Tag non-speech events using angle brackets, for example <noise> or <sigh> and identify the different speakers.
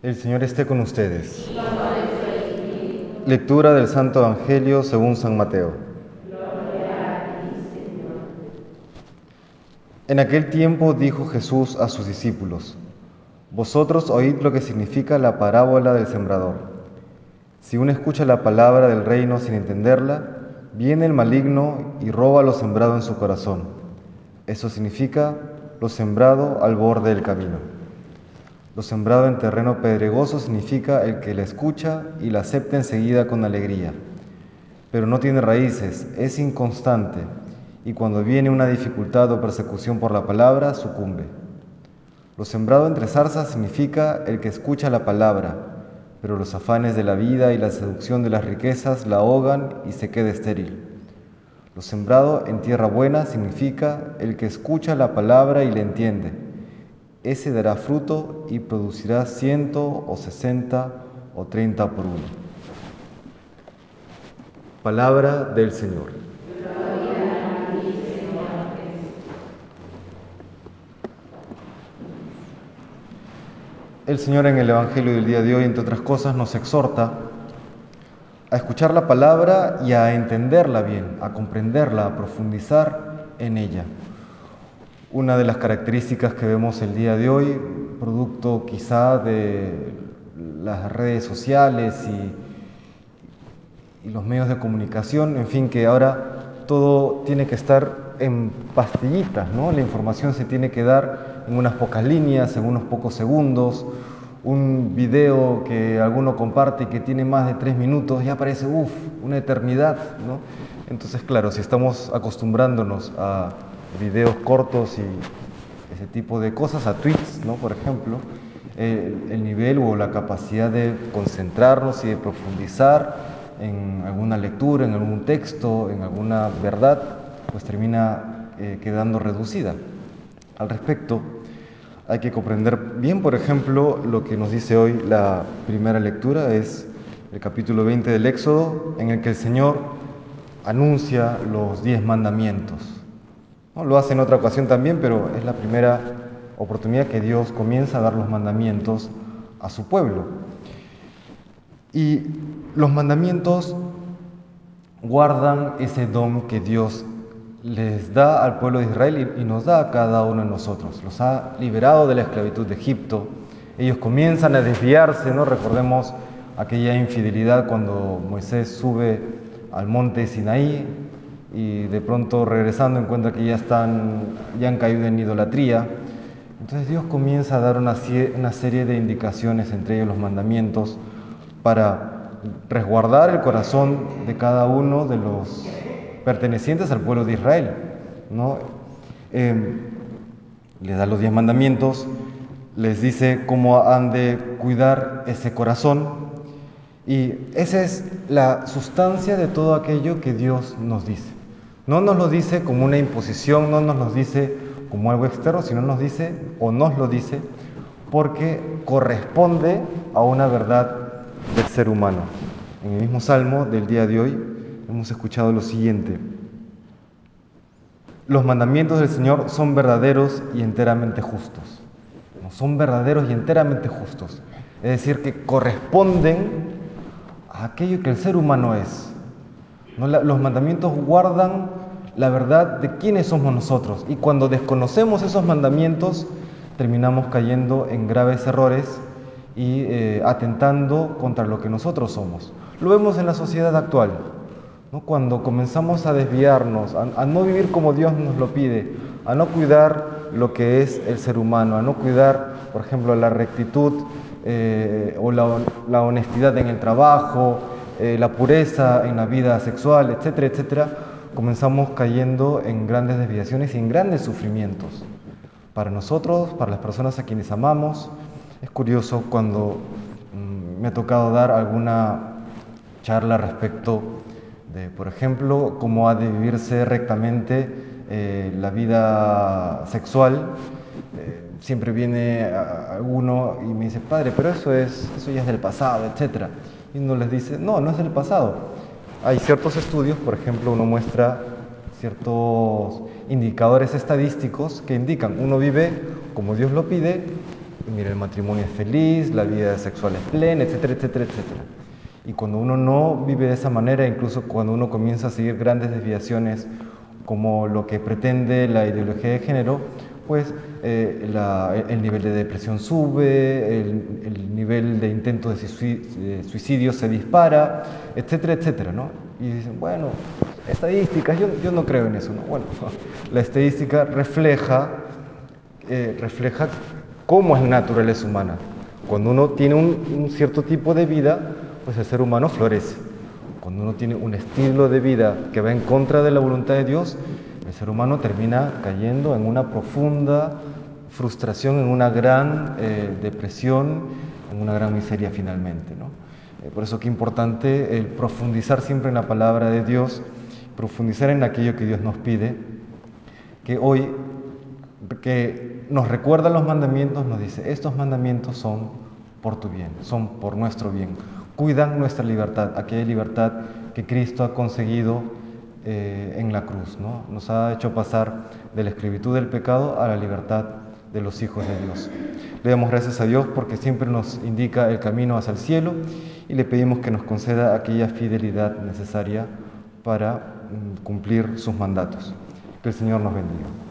Speaker 1: El Señor esté con ustedes. Lectura del Santo Evangelio según San Mateo. En aquel tiempo dijo Jesús a sus discípulos, Vosotros oíd lo que significa la parábola del sembrador. Si uno escucha la palabra del reino sin entenderla, viene el maligno y roba lo sembrado en su corazón. Eso significa lo sembrado al borde del camino. Lo sembrado en terreno pedregoso significa el que la escucha y la acepta enseguida con alegría, pero no tiene raíces, es inconstante y cuando viene una dificultad o persecución por la palabra, sucumbe. Lo sembrado entre zarzas significa el que escucha la palabra, pero los afanes de la vida y la seducción de las riquezas la ahogan y se queda estéril. Lo sembrado en tierra buena significa el que escucha la palabra y la entiende ese dará fruto y producirá ciento o sesenta o treinta por uno. Palabra del Señor. El Señor en el Evangelio del día de hoy, entre otras cosas, nos exhorta a escuchar la palabra y a entenderla bien, a comprenderla, a profundizar en ella. Una de las características que vemos el día de hoy, producto quizá de las redes sociales y, los medios de comunicación, en fin, que ahora todo tiene que estar en pastillitas, ¿no? La información se tiene que dar en unas pocas líneas, en unos pocos segundos. Un video que alguno comparte que tiene más de tres minutos ya parece, uff, una eternidad, ¿no? Entonces, claro, si estamos acostumbrándonos a videos cortos y ese tipo de cosas, a tweets, ¿no? por ejemplo, el, nivel o la capacidad de concentrarnos y de profundizar en alguna lectura, en algún texto, en alguna verdad, pues termina eh, quedando reducida. Al respecto, hay que comprender bien, por ejemplo, lo que nos dice hoy la primera lectura, es el capítulo 20 del Éxodo, en el que el Señor anuncia los diez mandamientos. Lo hace en otra ocasión también, pero es la primera oportunidad que Dios comienza a dar los mandamientos a su pueblo. Y los mandamientos guardan ese don que Dios les da al pueblo de Israel y, nos da a cada uno de nosotros. Los ha liberado de la esclavitud de Egipto. Ellos comienzan a desviarse, ¿no? Recordemos aquella infidelidad cuando Moisés sube al monte Sinaí, y de pronto regresando encuentra que ya están, ya han caído en idolatría. Entonces Dios comienza a dar una, una serie de indicaciones, entre ellos los mandamientos, para resguardar el corazón de cada uno de los pertenecientes al pueblo de Israel. ¿no? Les da los diez mandamientos, les dice cómo han de cuidar ese corazón y esa es la sustancia de todo aquello que Dios nos dice. No nos lo dice como una imposición, no nos lo dice como algo externo, sino nos dice o nos lo dice porque corresponde a una verdad del ser humano. En el mismo salmo del día de hoy hemos escuchado lo siguiente. Los mandamientos del Señor son verdaderos y enteramente justos. son verdaderos y enteramente justos. Es decir, que corresponden a aquello que el ser humano es. Los mandamientos guardan la verdad de quiénes somos nosotros y cuando desconocemos esos mandamientos terminamos cayendo en graves errores y eh, atentando contra lo que nosotros somos. Lo vemos en la sociedad actual, cuando comenzamos a desviarnos, a, no vivir como Dios nos lo pide, a no cuidar lo que es el ser humano, a no cuidar, por ejemplo, la rectitud eh, o la honestidad en el trabajo, eh, la pureza en la vida sexual, etcétera, etcétera, comenzamos cayendo en grandes desviaciones y en grandes sufrimientos. Para nosotros, para las personas a quienes amamos, es curioso cuando mm, me ha tocado dar alguna charla respecto de, por ejemplo, cómo ha de vivirse rectamente eh, la vida sexual. Eh, siempre viene alguno y me dice, padre, pero eso, es, eso ya es del pasado, etcétera y uno les dice, no, no es el pasado. Hay ciertos estudios, por ejemplo, uno muestra ciertos indicadores estadísticos que indican, uno vive como Dios lo pide mira, el matrimonio es feliz, la vida sexual es plena, etcétera, etcétera, etcétera. Y cuando uno no vive de esa manera, incluso cuando uno comienza a seguir grandes desviaciones como lo que pretende la ideología de género, pues eh, el nivel de depresión sube, el, nivel de intentos de suicidio se dispara, etcétera, etcétera, ¿no? Y dicen, bueno, estadísticas, yo, yo no creo en eso, ¿no? Bueno, <laughs> la estadística refleja, eh, refleja cómo es la naturaleza humana. Cuando uno tiene un cierto tipo de vida, pues el ser humano florece. Cuando uno tiene un estilo de vida que va en contra de la voluntad de Dios, el ser humano termina cayendo en una profunda frustración, en una gran eh, depresión, en una gran miseria finalmente. Eh, por eso que importante el profundizar siempre en la palabra de Dios, profundizar en aquello que Dios nos pide, que hoy, que nos recuerda los mandamientos, nos dice, estos mandamientos son por tu bien, son por nuestro bien cuidan nuestra libertad, aquella libertad que Cristo ha conseguido eh, en la cruz. ¿no? Nos ha hecho pasar de la esclavitud del pecado a la libertad de los hijos de Dios. Le damos gracias a Dios porque siempre nos indica el camino hacia el cielo y le pedimos que nos conceda aquella fidelidad necesaria para mm, cumplir sus mandatos. Que el Señor nos bendiga.